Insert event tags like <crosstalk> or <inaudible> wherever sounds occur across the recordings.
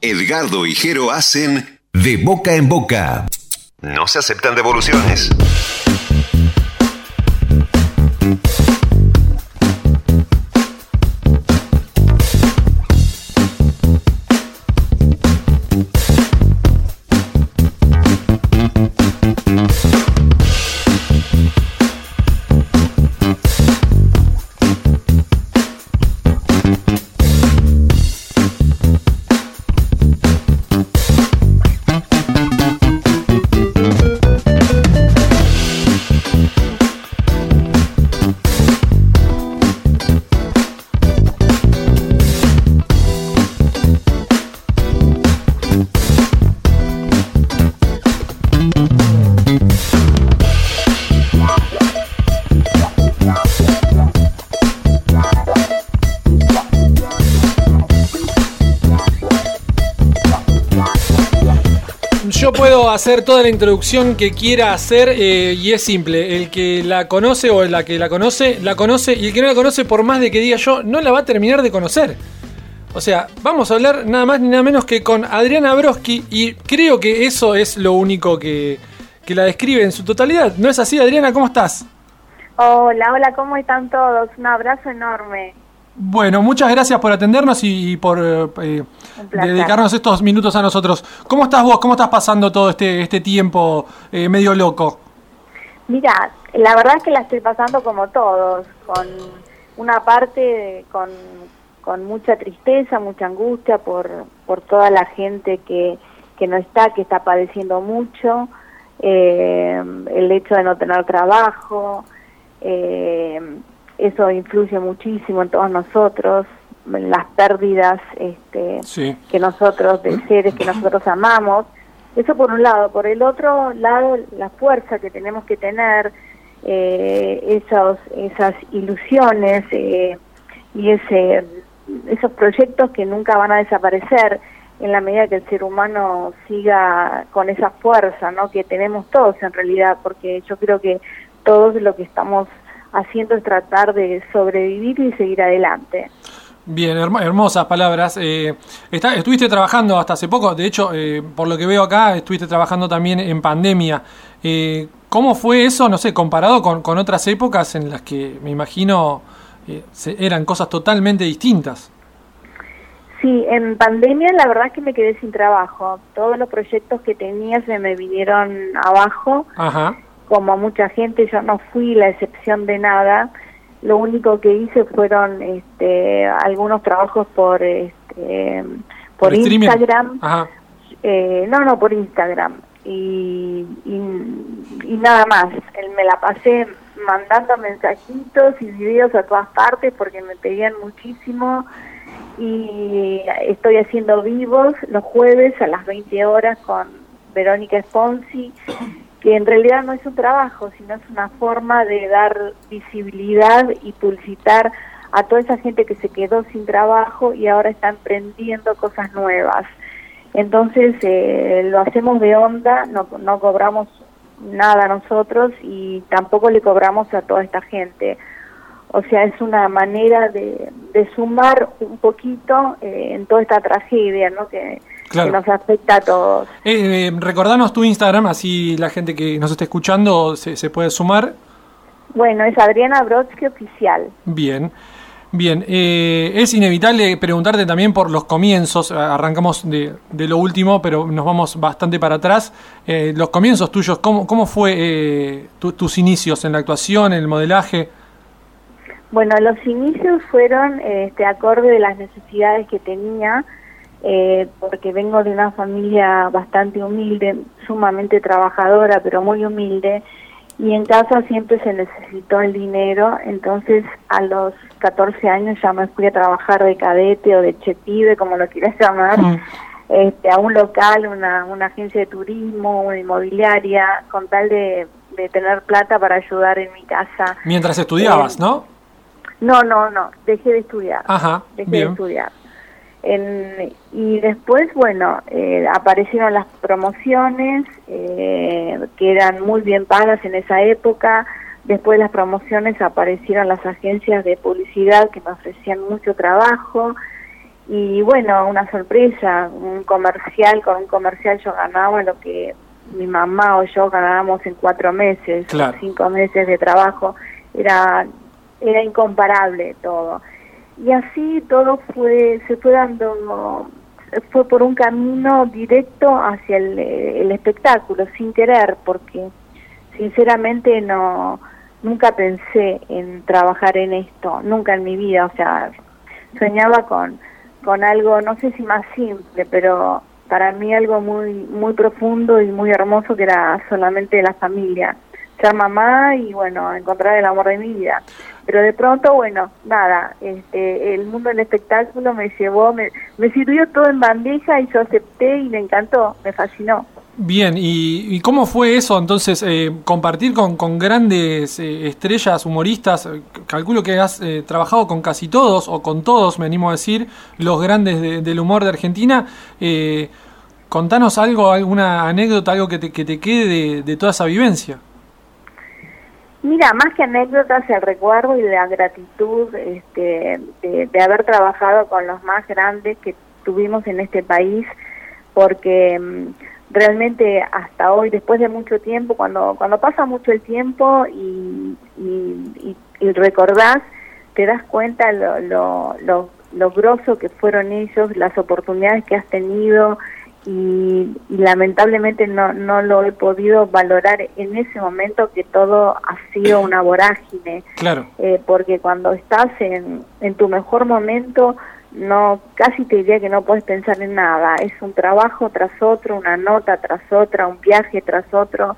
Edgardo y Jero hacen De Boca en Boca. No se aceptan devoluciones. Yo puedo hacer toda la introducción que quiera hacer eh, y es simple. El que la conoce o la que la conoce, la conoce y el que no la conoce, por más de que diga yo, no la va a terminar de conocer. O sea, vamos a hablar nada más ni nada menos que con Adriana Broski y creo que eso es lo único que, que la describe en su totalidad. ¿No es así, Adriana? ¿Cómo estás? Hola, hola, ¿cómo están todos? Un abrazo enorme. Bueno, muchas gracias por atendernos y, y por eh, placer. dedicarnos estos minutos a nosotros. ¿Cómo estás vos? ¿Cómo estás pasando todo este, este tiempo eh, medio loco? Mira, la verdad es que la estoy pasando como todos, con una parte con, con mucha tristeza, mucha angustia por, por toda la gente que, que no está, que está padeciendo mucho, eh, el hecho de no tener trabajo, eh, eso influye muchísimo en todos nosotros, en las pérdidas este, Sí. que nosotros, de <clears throat> seres que nosotros amamos. Eso por un lado. Por el otro lado, la fuerza que tenemos que tener, eh, esos, esas ilusiones eh, y ese, esos proyectos que nunca van a desaparecer en la medida que el ser humano siga con esa fuerza ¿no? que tenemos todos en realidad, porque yo creo que todos lo que estamos haciendo es tratar de sobrevivir y seguir adelante. Bien, hermo- hermosas palabras. Eh, está- estuviste trabajando hasta hace poco, de hecho, eh, por lo que veo acá, estuviste trabajando también en pandemia. Eh, ¿Cómo fue eso, no sé, comparado con, con otras épocas en las que me imagino eh, se- eran cosas totalmente distintas? Sí, en pandemia la verdad es que me quedé sin trabajo. Todos los proyectos que tenía se me vinieron abajo. Ajá. Como mucha gente, yo no fui la excepción de nada. Lo único que hice fueron este, algunos trabajos por este, por? Instagram. Ajá. Eh, no, no, por Instagram. Y, y, y nada más. Él me la pasé mandando mensajitos y videos a todas partes porque me pedían muchísimo. Y estoy haciendo vivos los jueves a las 20 horas con Verónica Sponsi, que en realidad no es un trabajo, sino es una forma de dar visibilidad y publicitar a toda esa gente que se quedó sin trabajo y ahora está emprendiendo cosas nuevas. Entonces eh, lo hacemos de onda, no, no cobramos nada nosotros y tampoco le cobramos a toda esta gente. O sea, es una manera de, de sumar un poquito eh, en toda esta tragedia ¿no? que, Claro. que nos afecta a todos. Eh, eh, recordanos tu Instagram, así la gente que nos esté escuchando se, se puede sumar. Bueno, es Adriana Brodsky Oficial. Bien, bien. Eh, es inevitable preguntarte también por los comienzos. Arrancamos de, de lo último, pero nos vamos bastante para atrás. Eh, los comienzos tuyos, ¿cómo, cómo fue eh, tu- tus inicios en la actuación, en el modelaje? Bueno, los inicios fueron este, acorde de las necesidades que tenía, eh, porque vengo de una familia bastante humilde, sumamente trabajadora, pero muy humilde, y en casa siempre se necesitó el dinero, entonces a los 14 años ya me fui a trabajar de cadete o de chepibe, como lo quieras <laughs> llamar, Mm. este, a un local, una, una agencia de turismo, una inmobiliaria, con tal de, de tener plata para ayudar en mi casa. Mientras estudiabas, Eh, ¿no? No, no, no, dejé de estudiar. Ajá, dejé de bien. estudiar. En- y después, bueno, eh, aparecieron las promociones eh, que eran muy bien pagas en esa época. Después de las promociones aparecieron las agencias de publicidad que me ofrecían mucho trabajo. Y bueno, una sorpresa, un comercial, con un comercial yo ganaba lo que mi mamá o yo ganábamos en cuatro meses, cinco meses de trabajo, era, era incomparable todo. Y así todo fue, se fue dando, fue por un camino directo hacia el, espectáculo, sin querer, porque sinceramente no, nunca pensé en trabajar en esto, nunca en mi vida, o sea, soñaba con, con algo, no sé si más simple, pero para mí algo muy muy profundo y muy hermoso que era solamente la familia ser mamá y bueno encontrar el amor de mi vida pero de pronto bueno nada este el mundo del espectáculo me llevó me, sirvió todo en bandeja y yo acepté y me encantó me fascinó Bien, ¿y, cómo fue eso entonces eh, compartir con, con grandes eh, estrellas humoristas? Calculo que has eh, trabajado con casi todos, o con todos, me animo a decir, los grandes del humor de Argentina. contanos algo, alguna anécdota, algo que te, que te quede de, toda esa vivencia. Mira, más que anécdotas, el recuerdo y la gratitud este, de, de haber trabajado con los más grandes que tuvimos en este país, porque mm, realmente hasta hoy, después de mucho tiempo, cuando, cuando pasa mucho el tiempo y, y, y, recordás, te das cuenta lo, lo, lo, lo grosso que fueron ellos, las oportunidades que has tenido y, lamentablemente no, no lo he podido valorar en ese momento que todo ha sido una vorágine. Claro. Eh, porque cuando estás en, en tu mejor momento no casi te diría que no puedes pensar en nada es un trabajo tras otro una nota tras otra un viaje tras otro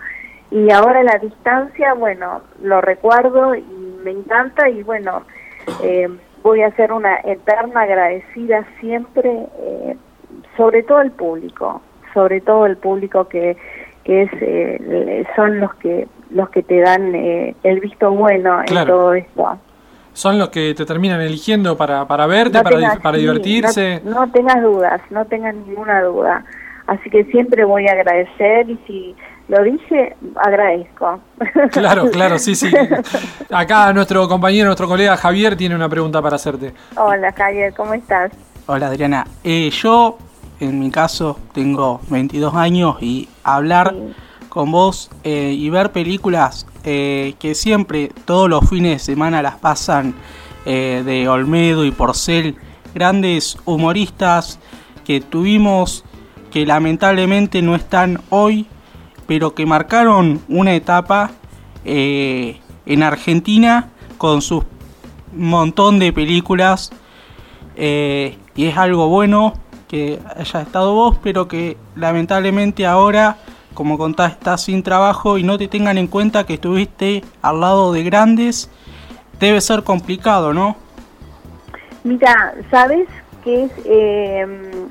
y ahora la distancia bueno lo recuerdo y me encanta y bueno eh, voy a ser una eterna agradecida siempre eh, sobre todo el público sobre todo el público que que es eh, son los que los que te dan el visto bueno en todo esto son los que te terminan eligiendo para, para verte, para, para divertirse. No, tengas dudas, no tengas ninguna duda. Así que siempre voy a agradecer y si lo dije, agradezco. Claro, claro, sí, sí. <laughs> Acá nuestro compañero, nuestro colega Javier tiene una pregunta para hacerte. Hola Javier, ¿cómo estás? Hola Adriana. Eh, yo, en mi caso, tengo 22 años y hablar con vos eh, y ver películas eh, que siempre, todos los fines de semana las pasan eh, de Olmedo y Porcel, grandes humoristas que tuvimos que lamentablemente no están hoy, pero que marcaron una etapa en Argentina con su montón de películas y es algo bueno que haya estado vos, pero que lamentablemente ahora como contás, estás sin trabajo y no te tengan en cuenta que estuviste al lado de grandes, debe ser complicado, ¿no? Mira, ¿sabes qué es? Eh,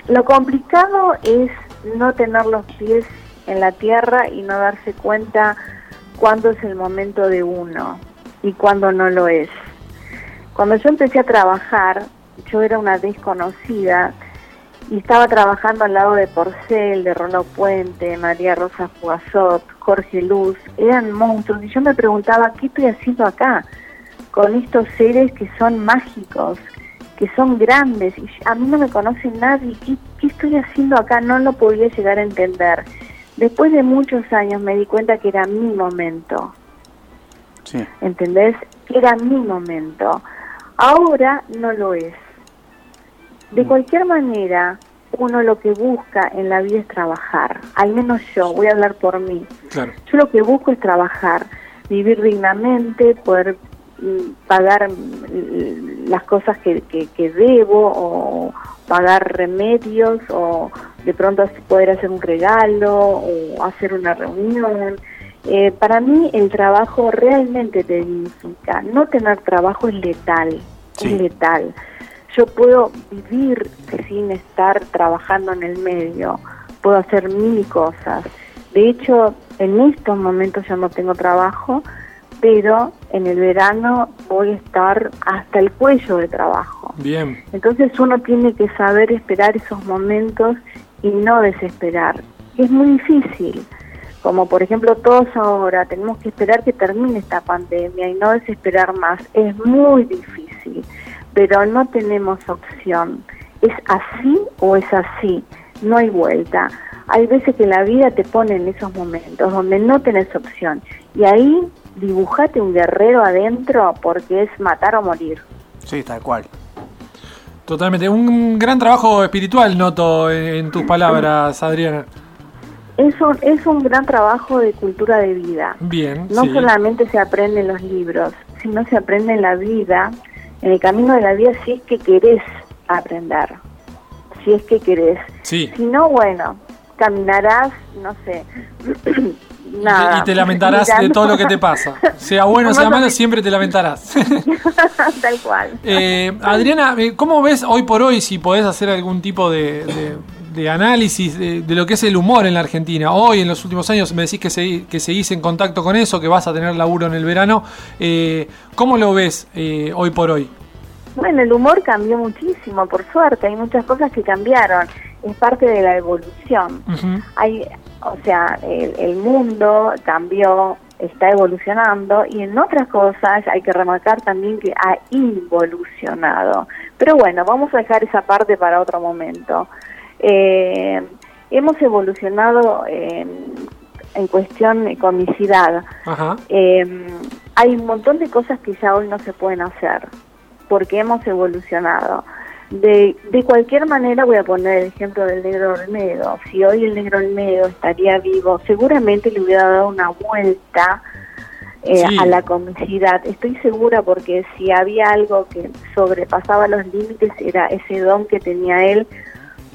lo complicado es no tener los pies en la tierra y no darse cuenta cuándo es el momento de uno y cuándo no lo es. Cuando yo empecé a trabajar, yo era una desconocida, y estaba trabajando al lado de Porcel, de Rollo Puente, María Rosa Fuazot, Jorge Luz, eran monstruos y yo me preguntaba, ¿qué estoy haciendo acá? Con estos seres que son mágicos, que son grandes y a mí no me conoce nadie, ¿qué, qué estoy haciendo acá? No lo podía llegar a entender. Después de muchos años me di cuenta que era mi momento. Sí. ¿Entendés? Era mi momento. Ahora no lo es de cualquier manera, uno lo que busca en la vida es trabajar, al menos yo, voy a hablar por mí. Yo lo que busco es trabajar, vivir dignamente, poder mm, pagar mm, las cosas que, que, debo o pagar remedios o de pronto poder hacer un regalo o hacer una reunión. Eh, para mí el trabajo realmente te dignifica. No tener trabajo es letal, es letal yo puedo vivir sin estar trabajando en el medio, puedo hacer mil cosas. De hecho, en estos momentos yo no tengo trabajo, pero en el verano voy a estar hasta el cuello de trabajo. Bien. Entonces uno tiene que saber esperar esos momentos y no desesperar. Es muy difícil. Como por ejemplo todos ahora tenemos que esperar que termine esta pandemia y no desesperar más. Es muy difícil pero no tenemos opción. es así o es así, no hay vuelta. Hay veces que la vida te pone en esos momentos donde no tenés opción y ahí dibujate un guerrero adentro porque es matar o morir. Sí, tal cual. Totalmente. Un gran trabajo espiritual noto en, tus palabras, Adriana. Es un, es un gran trabajo de cultura de vida. Bien. No solamente se aprende en los libros, sino se aprende en la vida, en el camino de la vida, si es que querés aprender. Si es que querés. Sí. Si no, bueno, caminarás, no sé, <clears throat> Y te lamentarás de todo lo que te pasa. Sea bueno o sea malo, siempre te lamentarás. <laughs> <laughs> Tal cual. Eh, Adriana, eh, ¿cómo ves hoy por hoy si podés hacer algún tipo de, análisis de, lo que es el humor en la Argentina? Hoy, en los últimos años, me decís que, que seguís en contacto con eso, que vas a tener laburo en el verano. Eh, ¿Cómo lo ves hoy por hoy? Bueno, el humor cambió muchísimo, por suerte. Hay muchas cosas que cambiaron. Es parte de la evolución. Hay o sea, el, mundo cambió, está evolucionando y en otras cosas hay que remarcar también que ha involucionado. Pero bueno, vamos a dejar esa parte para otro momento. Eh, hemos evolucionado en, cuestión de comicidad. Eh, hay un montón de cosas que ya hoy no se pueden hacer porque hemos evolucionado. De, de cualquier manera voy a poner el ejemplo del negro Olmedo. Si hoy el negro Olmedo estaría vivo, seguramente le hubiera dado una vuelta eh, a la comicidad. Estoy segura porque si había algo que sobrepasaba los límites era ese don que tenía él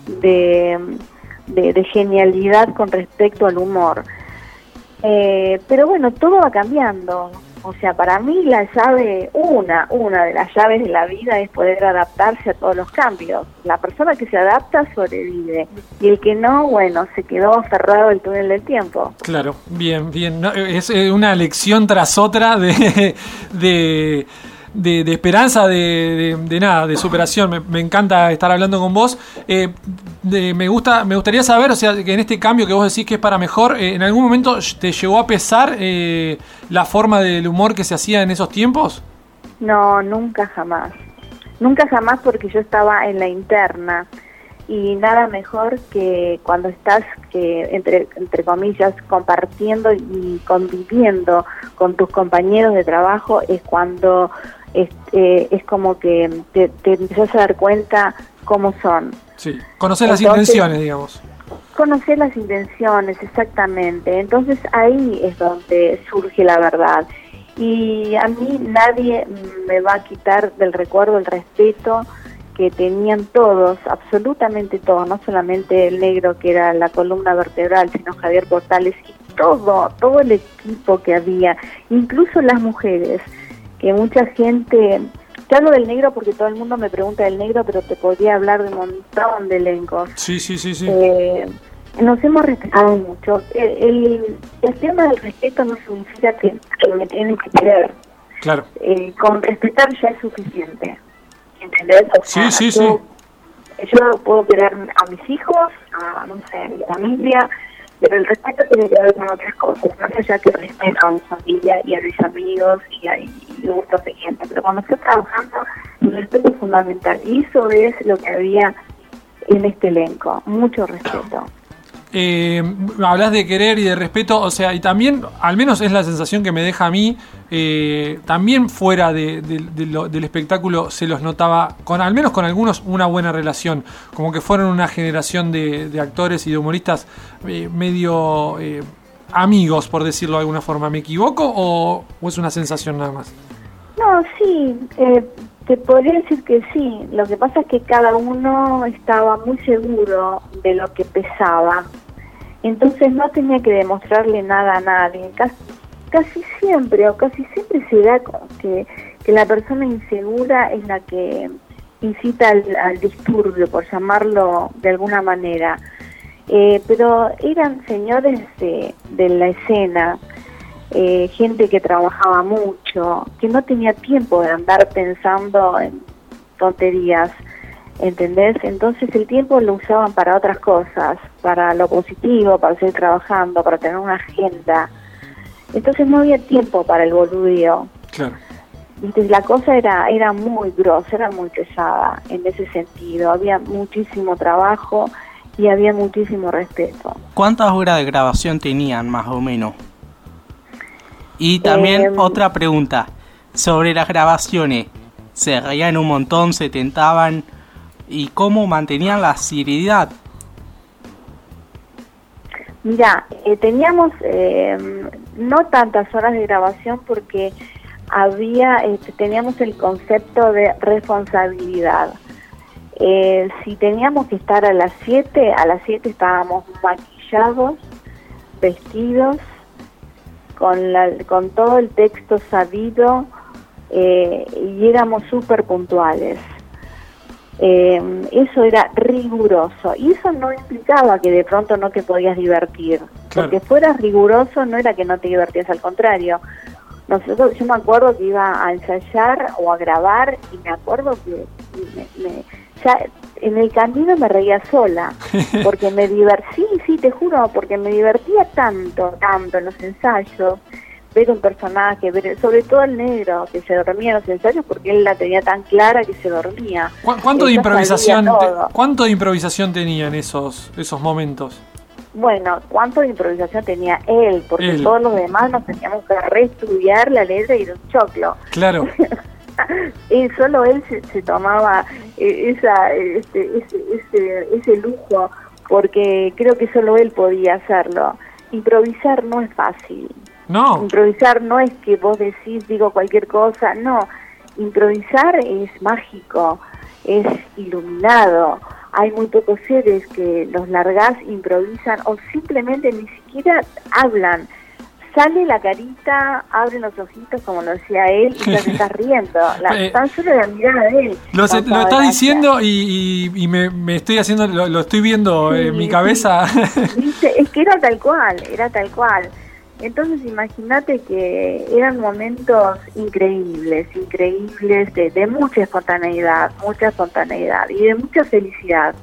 de, de, genialidad con respecto al humor. Eh, pero bueno, todo va cambiando. O sea, para mí la llave, una, una de las llaves de la vida es poder adaptarse a todos los cambios. La persona que se adapta sobrevive y el que no, bueno, se quedó aferrado al túnel del tiempo. Claro, bien, bien. es eh, una lección tras otra de <laughs> de, esperanza, de, nada, de superación. Me, encanta estar hablando con vos. Eh, me gusta, me gustaría saber, o sea, que en este cambio que vos decís que es para mejor, eh, ¿en algún momento te llegó a pesar eh, la forma del humor que se hacía en esos tiempos? No, nunca jamás. Nunca jamás porque yo estaba en la interna y nada mejor que cuando estás, que entre, entre comillas, compartiendo y conviviendo con tus compañeros de trabajo, es cuando es, eh, es como que te, te empezás a dar cuenta cómo son. Sí, conocer las intenciones, digamos. Conocer las intenciones, exactamente. Entonces ahí es donde surge la verdad. Y a mí nadie me va a quitar del recuerdo el respeto que tenían todos, absolutamente todos, no solamente el negro que era la columna vertebral, sino Javier Portales y todo, todo el equipo que había, incluso las mujeres que mucha gente, te hablo del negro porque todo el mundo me pregunta del negro, pero te podría hablar de un montón de elencos. Sí, sí, sí, sí. Eh, nos hemos respetado mucho. El, el, tema del respeto no significa que, me tienen que querer. Claro. Eh, con respetar ya es suficiente. ¿Entendés? sí, sí, sí. Yo puedo querer a mis hijos, a, no sé, a mi familia, pero el respeto tiene que ver con otras cosas, más allá que respeto a mi familia y a mis amigos y a de gente, pero cuando estoy trabajando, el respeto es fundamental. Y eso es lo que había en este elenco, mucho respeto. Eh, hablas de querer y de respeto, o sea, y también, al menos es la sensación que me deja a mí, eh, también fuera de, del espectáculo se los notaba, con al menos con algunos, una buena relación, como que fueron una generación de, actores y de humoristas eh, medio amigos, por decirlo de alguna forma. ¿Me equivoco o, es una sensación nada más? No, sí, te podría decir que sí. Lo que pasa es que cada uno estaba muy seguro de lo que pesaba entonces no tenía que demostrarle nada a nadie. Casi, siempre, o casi siempre se da que, que la persona insegura es la que incita al, disturbio, por llamarlo de alguna manera. Eh, pero eran señores de, de la escena, eh, gente que trabajaba mucho, que no tenía tiempo de andar pensando en tonterías. ¿entendés? Entonces el tiempo lo usaban para otras cosas, para lo positivo, para seguir trabajando, para tener una agenda. Entonces no había tiempo para el boludeo. Claro. Entonces, la cosa era, era muy grosa, era muy pesada en ese sentido. Había muchísimo trabajo y había muchísimo respeto. ¿Cuántas horas de grabación tenían más o menos? Y también Em. otra pregunta sobre las grabaciones. ¿Se reían un montón, se tentaban? ¿Y cómo mantenían la seriedad? Mira, eh, teníamos eh, no tantas horas de grabación porque había, este, teníamos el concepto de responsabilidad. Eh, si teníamos que estar a las 7, a las 7 estábamos maquillados, vestidos, con, la, con todo el texto sabido eh, y éramos súper puntuales. Eh, eso era riguroso y eso no implicaba que de pronto no te podías divertir. Claro. Porque fueras riguroso no era que no te divertías, al contrario. Nosotros, yo me acuerdo que iba a ensayar o a grabar y me acuerdo que me- me- ya en el camino me reía sola <laughs> porque me divertí, sí, te juro, porque me divertía tanto, tanto en los ensayos ver un personaje, ver sobre todo el negro que se dormía en los ensayos porque él la tenía tan clara que se dormía. ¿Cu- ¿Cuánto de improvisación te- cuánto de improvisación tenían esos esos momentos? Bueno, ¿cuánto de improvisación tenía él? Porque Él. todos los demás nos teníamos que reestudiar la letra y un choclo. Claro. <laughs> <laughs> Y solo él se, se tomaba eh, esa, este, ese, ese, ese lujo porque creo que solo él podía hacerlo. Improvisar no es fácil. No. Improvisar no es que vos decís, digo cualquier cosa, no. Improvisar es mágico, es iluminado. Hay muy pocos seres que los largás, improvisan o simplemente ni siquiera hablan. Sale la carita, abren los ojitos, como lo decía él, y ya te estás <laughs> riendo. La, Eh, tan solo la mirada de él. Lo, se- lo estás diciendo y, y- y me, me estoy haciendo, lo, lo estoy viendo Sí, en mi cabeza. <laughs> Es que era tal cual, era tal cual. Entonces imagínate que eran momentos increíbles, increíbles, de, de mucha espontaneidad, mucha espontaneidad y de mucha felicidad.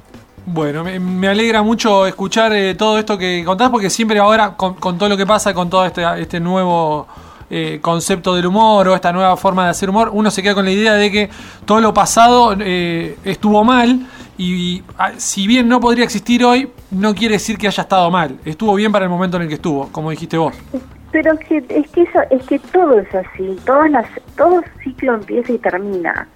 Bueno, me, alegra mucho escuchar eh, todo esto que contás, porque siempre ahora, con, con todo lo que pasa, con todo este, este nuevo eh, concepto del humor o esta nueva forma de hacer humor, uno se queda con la idea de que todo lo pasado eh, estuvo mal y ah, si bien no podría existir hoy, no quiere decir que haya estado mal. Estuvo bien para el momento en el que estuvo, como dijiste vos. Pero es que, es que, eso, es que todo es así, todas las, todo ciclo empieza y termina.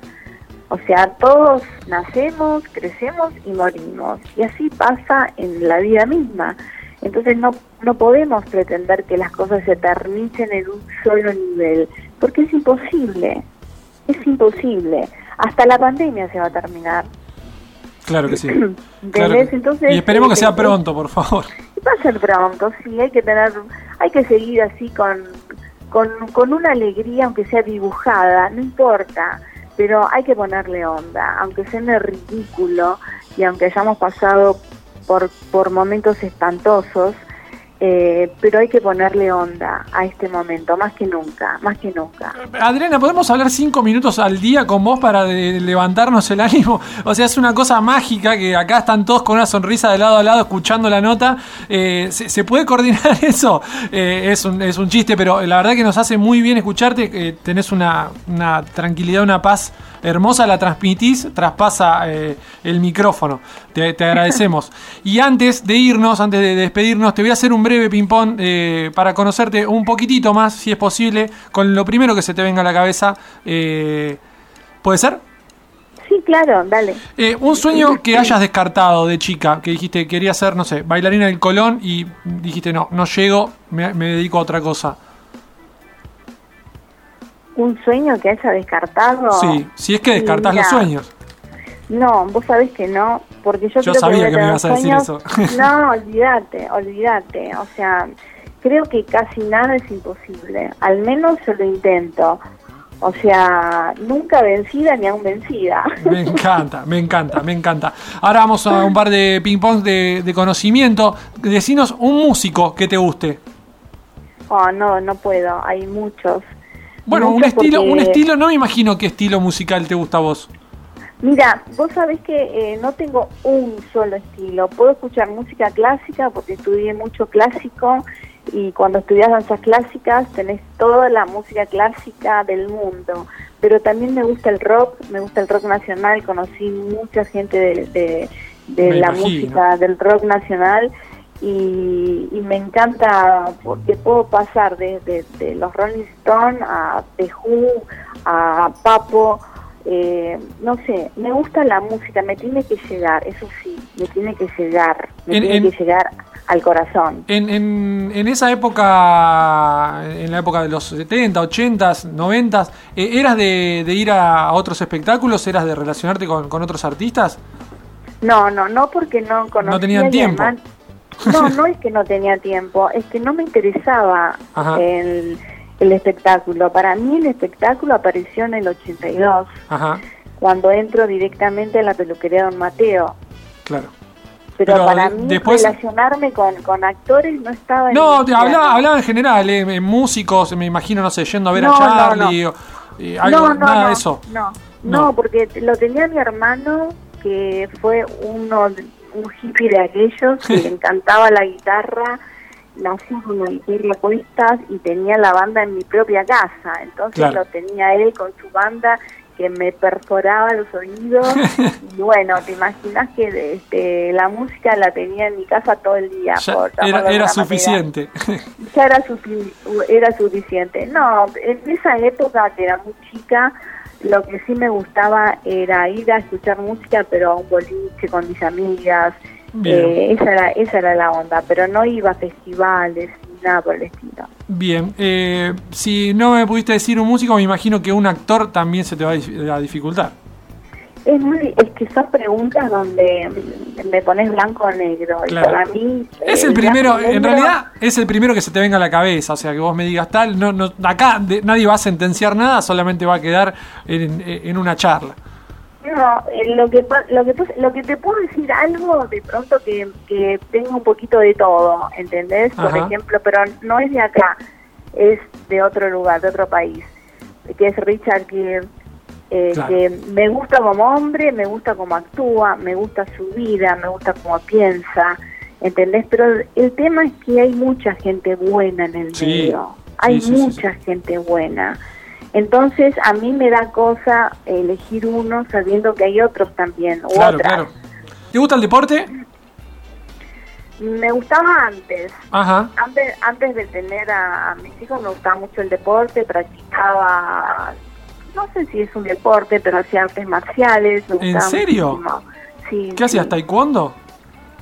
O sea, todos nacemos, crecemos y morimos. Y así pasa en la vida misma. Entonces no, no podemos pretender que las cosas se eternicen en un solo nivel, porque es imposible. Es imposible. Hasta la pandemia se va a terminar. Claro que sí. <clears throat> ¿Entendés? Claro Entonces, y esperemos que sea pronto, por favor. <laughs> Va a ser pronto, sí, hay que tener, hay que seguir así con, con, con una alegría, aunque sea dibujada, no importa, pero hay que ponerle onda, aunque suene ridículo y aunque hayamos pasado por, por momentos espantosos, eh, pero hay que ponerle onda a este momento, más que nunca, más que nunca. Adriana, ¿podemos hablar cinco minutos al día con vos para levantarnos el ánimo? O sea, es una cosa mágica que acá están todos con una sonrisa de lado a lado escuchando la nota. Eh, ¿se, puede coordinar <laughs> eso? Eh, es, un, es un chiste, pero la verdad que nos hace muy bien escucharte. tenés una, una tranquilidad, una paz hermosa, la transmitís, traspasa eh, el micrófono. Te, te agradecemos. <laughs> Y antes de irnos, antes de despedirnos, te voy a hacer un breve ping-pong eh, para conocerte un poquitito más, si es posible, con lo primero que se te venga a la cabeza. Eh, ¿Puede ser? Sí, claro, dale. Eh, un sueño que hayas descartado de chica, que dijiste quería ser, no sé, bailarina del Colón y dijiste no, no llego, me, me dedico a otra cosa. Un sueño que haya descartado. Sí, si es que descartás Mira, los sueños. No, vos sabés que no, porque yo, Yo creo sabía que, que me ibas a decir sueños- <laughs> No, olvídate, olvídate. O sea, creo que casi nada es imposible. Al menos yo lo intento. O sea, nunca vencida ni aún vencida. Me encanta, me encanta, me encanta. Ahora vamos a un par de ping-pong de, de conocimiento. Decinos un músico que te guste. Oh, no, no puedo. Hay muchos. Bueno, un estilo, un estilo, no me imagino qué estilo musical te gusta a vos. Mira, vos sabés que eh, no tengo un solo estilo. Puedo escuchar música clásica porque estudié mucho clásico y cuando estudias danzas clásicas tenés toda la música clásica del mundo, pero también me gusta el rock, me gusta el rock nacional, conocí mucha gente de, de, la música del rock nacional y, me encanta porque puedo pasar desde de, los Rolling Stones a The Who, a Papo, eh, no sé, me gusta la música, me tiene que llegar, eso sí, me tiene que llegar, me tiene que llegar al corazón. En, en, en, esa época, en la época de los 70, 80, 90, ¿eras de, de ir a, otros espectáculos? ¿Eras de relacionarte con, con, otros artistas? No, no, no porque no conocía. No tenían tiempo. No, <laughs> no es que no tenía tiempo, es que no me interesaba el el espectáculo. Para mí el espectáculo apareció en el 82, cuando entro directamente a la peluquería Don Mateo. Claro. Pero, para mí relacionarme con, con, actores no estaba... No, te hablaba, hablaba en general, eh, músicos, me imagino, no sé, yendo a ver a Charlie no, o algo, nada de eso. No, no, porque lo tenía mi hermano, que fue uno un hippie de aquellos, que <laughs> le encantaba la guitarra nací con una guitarra puestas y tenía la banda en mi propia casa, entonces lo tenía él con su banda que me perforaba los oídos <laughs> y bueno, te imaginas que este, la música la tenía en mi casa todo el día. era, suficiente. <laughs> Ya era, era suficiente. No, en esa época que era muy chica, lo que sí me gustaba era ir a escuchar música, pero a un boliche con mis amigas, eh, esa, era, esa era la onda, pero no iba a festivales ni nada por el estilo. Bien, eh, si no me pudiste decir un músico, me imagino que un actor también se te va a dificultar. Es, muy, es que son preguntas donde me pones blanco o negro. Y para mí. Es el, primero, en realidad es el primero que se te venga a la cabeza. O sea, que vos me digas tal. no, no Acá nadie va a sentenciar nada, solamente va a quedar en, en una charla. No, eh, lo que, lo que lo que te puedo decir algo de pronto que, que tengo un poquito de todo, ¿entendés? Por ejemplo, pero no es de acá, es de otro lugar, de otro país, que es Richard Gere, eh, que me gusta como hombre, me gusta cómo actúa, me gusta su vida, me gusta cómo piensa, ¿entendés? Pero el tema es que hay mucha gente buena en el medio, hay mucha gente buena. Entonces a mí me da cosa elegir uno sabiendo que hay otros también. claro, claro. ¿Te gusta el deporte? Me gustaba antes. Ajá. Antes, antes de tener a, mis hijos me gustaba mucho el deporte, practicaba, no sé si es un deporte, pero hacía artes marciales. ¿En serio? Sí. ¿Qué hacías, taekwondo?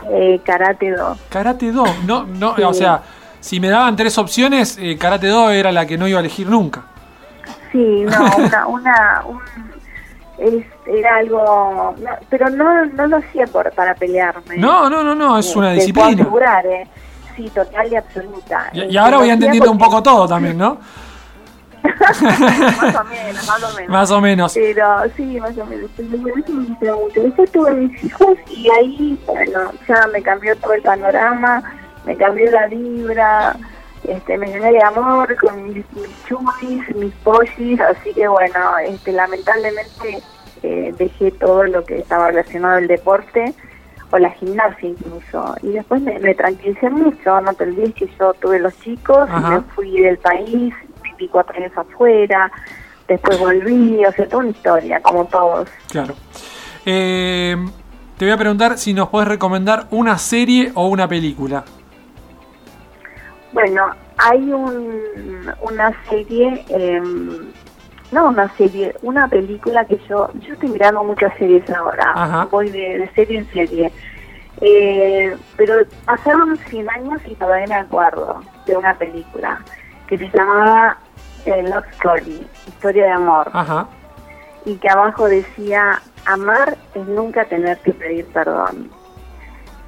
Eh, karate do. Karate do, no, no, o sea, si me daban tres opciones, eh, karate do era la que no iba a elegir nunca. Sí, no, <laughs> una, una un, es, era algo, pero no, no lo hacía por, para pelearme. No, no, no, no, es una disciplina. Puedo asegurar, ¿eh? Sí, total y absoluta. Y, este, ahora voy entendiendo un poco todo también, ¿no? <laughs> más o <laughs> menos, más o menos. Más o menos. Pero sí, más o menos. Después tuve mis hijos y ahí, bueno, ya me cambió todo el panorama, me cambió la vibra este, me llené de amor con mis, mis mis pollis, así que bueno, este, lamentablemente eh, dejé todo lo que estaba relacionado al deporte o la gimnasia incluso. Y después me, tranquilicé mucho, no te olvides que yo tuve los chicos, me fui del país, cuatro años afuera, después volví, o sea, toda una historia, como todos. Claro. Eh, te voy a preguntar si nos puedes recomendar una serie o una película. Bueno, hay un, una serie, em, no una serie, una película que yo, yo estoy mirando muchas series ahora, voy de, serie en serie. Eh, pero pasaron 100 años y todavía me acuerdo de una película que se llamaba eh, Love Story, Historia de Amor. Y que abajo decía, amar es nunca tener que pedir perdón.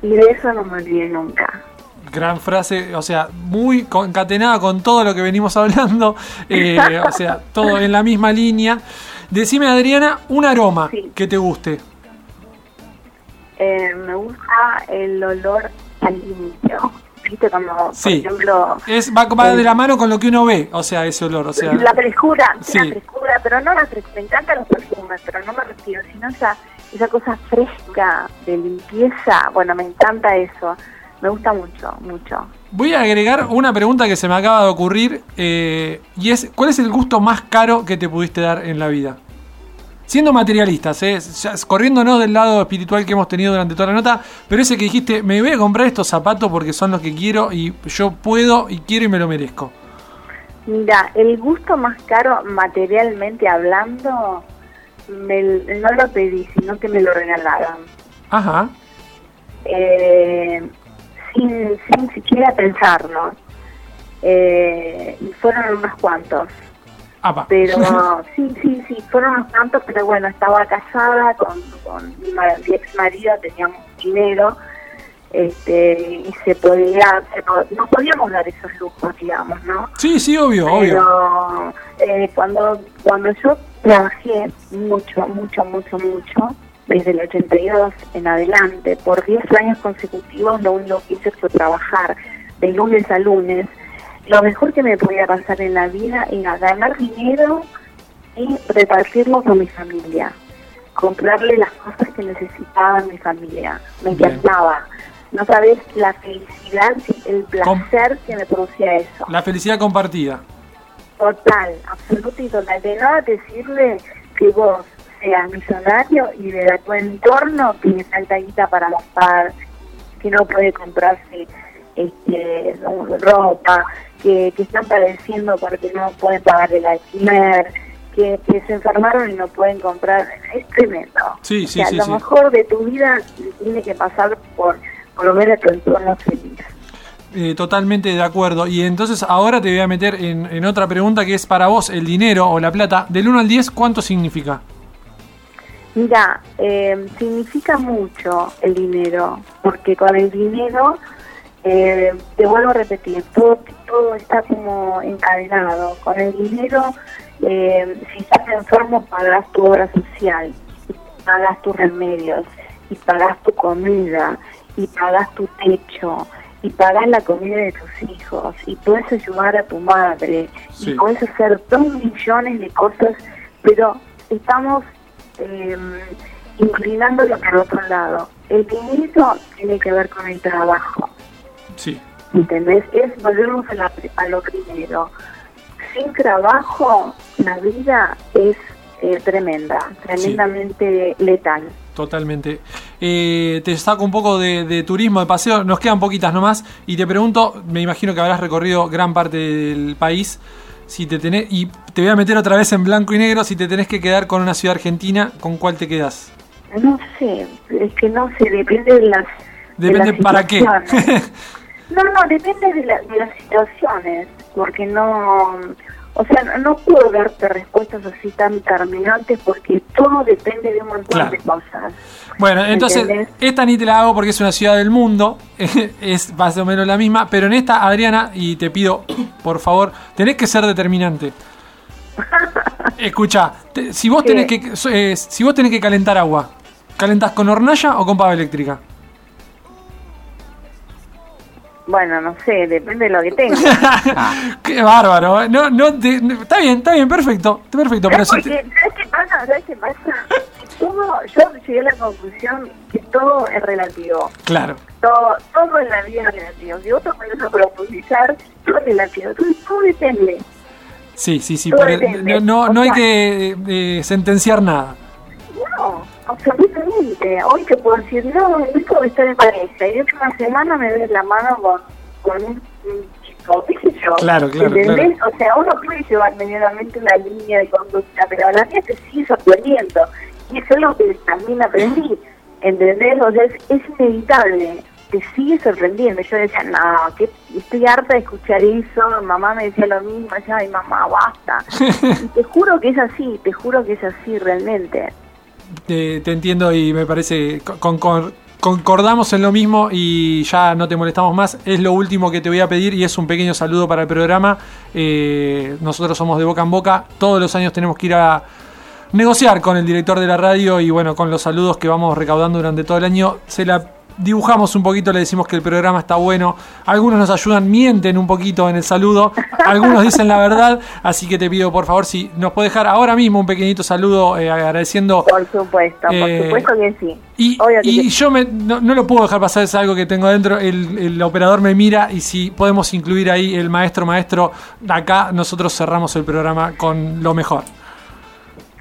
Y de eso no me olvidé nunca. Gran frase, o sea, muy concatenada con todo lo que venimos <laughs> hablando, eh, o sea, todo en la misma línea. Decime, Adriana, un aroma que te guste. Eh, me gusta el olor al limpio. ¿Viste? Como, por ejemplo. Es, va, de la mano con lo que uno ve, o sea, ese olor. O sea, la frescura, sí. la frescura, pero no la frescura. Me encantan los perfumes, pero no me refiero, sino esa, esa cosa fresca de limpieza. Bueno, me encanta eso Me gusta mucho, mucho. Voy a agregar una pregunta que se me acaba de ocurrir eh, y es, ¿cuál es el gusto más caro que te pudiste dar en la vida? Siendo materialistas, ¿eh? Corriéndonos del lado espiritual que hemos tenido durante toda la nota, pero ese que dijiste, me voy a comprar estos zapatos porque son los que quiero y yo puedo y quiero y me lo merezco. Mira, el gusto más caro materialmente hablando, me- no lo pedí, sino que me lo regalaron. Ajá. Eh, sin, sin siquiera pensarlo. Eh, y fueron unos cuantos. Apa. Pero <laughs> sí, sí, sí, fueron unos cuantos, pero bueno, estaba casada con, con mi, ex marido, teníamos dinero, este, y se podía, se po- no podíamos dar esos lujos, digamos, ¿no? Sí, sí, obvio, obvio. Pero eh, cuando, cuando yo trabajé mucho, mucho, mucho, mucho, desde el 82 en adelante, por 10 años consecutivos, lo único que hice fue trabajar de lunes a lunes. Lo mejor que me podía pasar en la vida era ganar dinero y repartirlo con mi familia. Comprarle las cosas que necesitaba mi familia. Me encantaba. No sabes la felicidad, el placer que me producía eso. La felicidad compartida. Total, absoluto y total. De nada te sirve que vos seas millonario y de tu entorno que le falta guita para gastar, que no puede comprarse este, ropa, que, que están padeciendo porque no pueden pagar el alquiler, que, que se enfermaron y no pueden comprar. Es tremendo. Sí, O sí, sea, sí, lo mejor de tu vida tiene que pasar por, por lo menos tu entorno feliz. Eh, totalmente de acuerdo. Y entonces ahora te voy a meter en, en otra pregunta que es para vos, el dinero o la plata, del 1 al 10, ¿cuánto significa? Mira, eh, significa mucho el dinero, porque con el dinero, eh, te vuelvo a repetir, todo, todo está como encadenado. Con el dinero, eh, si estás enfermo, pagas tu obra social, y pagas tus remedios, y pagas tu comida, y pagas tu techo, y pagas la comida de tus hijos, y puedes ayudar a tu madre, Sí. y puedes hacer dos millones de cosas, pero estamos eh, inclinándolo para otro lado. El dinero tiene que ver con el trabajo, Sí. ¿entendés? Es volvernos a, la- a lo primero. Sin trabajo, la vida es eh, tremenda, tremendamente letal. Totalmente. Eh, te saco un poco de, de turismo, de paseo. Nos quedan poquitas nomás. Y te pregunto, me imagino que habrás recorrido gran parte del país. Si te tenés, y te voy a meter otra vez en blanco y negro. Si te tenés que quedar con una ciudad argentina, ¿con cuál te quedas? No sé, es que no sé, depende de las... de Depende las para qué. <laughs> No, no, depende de, la- de las situaciones, porque no, o sea, no- no puedo darte respuestas así tan terminantes porque todo depende de un montón Claro. de cosas. Bueno, entonces, ¿Entendés? esta ni te la hago porque es una ciudad del mundo. <laughs> es más o menos la misma. Pero en esta, Adriana, y te pido, por favor, tenés que ser determinante. <laughs> Escucha, te- si vos ¿Qué? tenés que eh, si vos tenés que calentar agua, ¿calentás con hornalla o con pava eléctrica? Bueno, no sé, depende de lo que tengas. <laughs> Qué bárbaro. ¿eh? No, no, te- no- está bien, está bien, perfecto, perfecto. Pero ¿Sabes si te- qué? ¿Sabes qué pasa? ¿Sabes qué pasa? Todo, yo llegué a la conclusión que todo es relativo. claro. Todo, todo en la vida es relativo. Si vos te pones a profundizar, todo es relativo. Entonces, todo depende. Sí, sí, sí. Todo pero depende. no, no, no hay que eh, sentenciar nada. No, absolutamente. Hoy te puedo decir, no, no puedo estar en pareja. Y otra una semana me ves la mano con, con un, chico, qué sé yo. Claro, claro, ¿Entendés? O sea, uno puede llevar medianamente una línea de conducta, pero la mía te sigues aprendiendo. Y eso es lo que también aprendí. ¿Entendés? O sea, es, es inevitable. Te sigue sorprendiendo. Yo decía, no, que estoy harta de escuchar eso. Mamá me decía lo mismo. Decía, ay, mamá, basta. <laughs> y te juro que es así, te juro que es así realmente. Te, entiendo y me parece con- concordamos en lo mismo y ya no te molestamos más. Es lo último que te voy a pedir y es un pequeño saludo para el programa. Eh, nosotros somos de boca en boca. Todos los años tenemos que ir a negociar con el director de la radio y bueno, con los saludos que vamos recaudando durante todo el año. Se la dibujamos un poquito, le decimos que el programa está bueno. Algunos nos ayudan, mienten un poquito en el saludo. Algunos dicen la verdad. Así que te pido, por favor, si nos puedes dejar ahora mismo un pequeñito saludo eh, agradeciendo. Por supuesto, por Eh, supuesto que sí. Y, Obvio que y sí. yo me- no, no lo puedo dejar pasar, es algo que tengo adentro. El, el operador me mira y si podemos incluir ahí el maestro, maestro, acá nosotros cerramos el programa con lo mejor.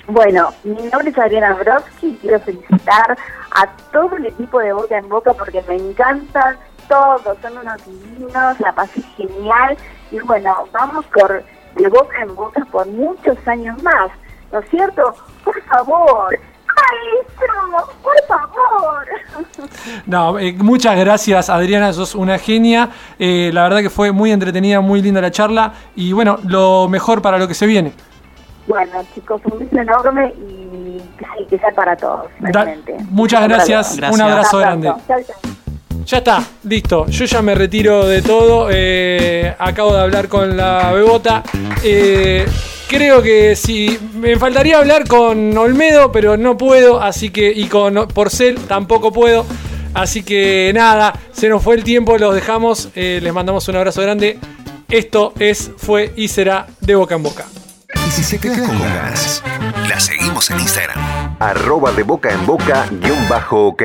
Bueno, mi nombre es Adriana Brodsky. Quiero felicitar a todo el equipo de Boca en Boca porque me encantan todos, son unos divinos, la pasé genial. Y bueno, vamos por de Boca en Boca por muchos años más, ¿no es cierto? Por favor, maestro, por favor. <laughs> No, eh, muchas gracias Adriana, sos una genia. Eh, la verdad que fue muy entretenida, muy linda la charla. Y bueno, lo mejor para lo que se viene. Bueno, chicos, un beso enorme y que sí, que sea para todos. Da- realmente. muchas gracias, un abrazo grande. pronto. Chau, chau. Ya está, listo. Yo ya me retiro de todo. eh, acabo de hablar con la bebota. Eh, creo que si me faltaría hablar con Olmedo, pero no puedo. Así que, y con Porcel tampoco puedo. Así que nada, se nos fue el tiempo, los dejamos. eh, les mandamos un abrazo grande. Esto es, fue y será de boca en boca. Y si se queda con ganas, la seguimos en Instagram. Arroba de boca en boca guion bajo ok.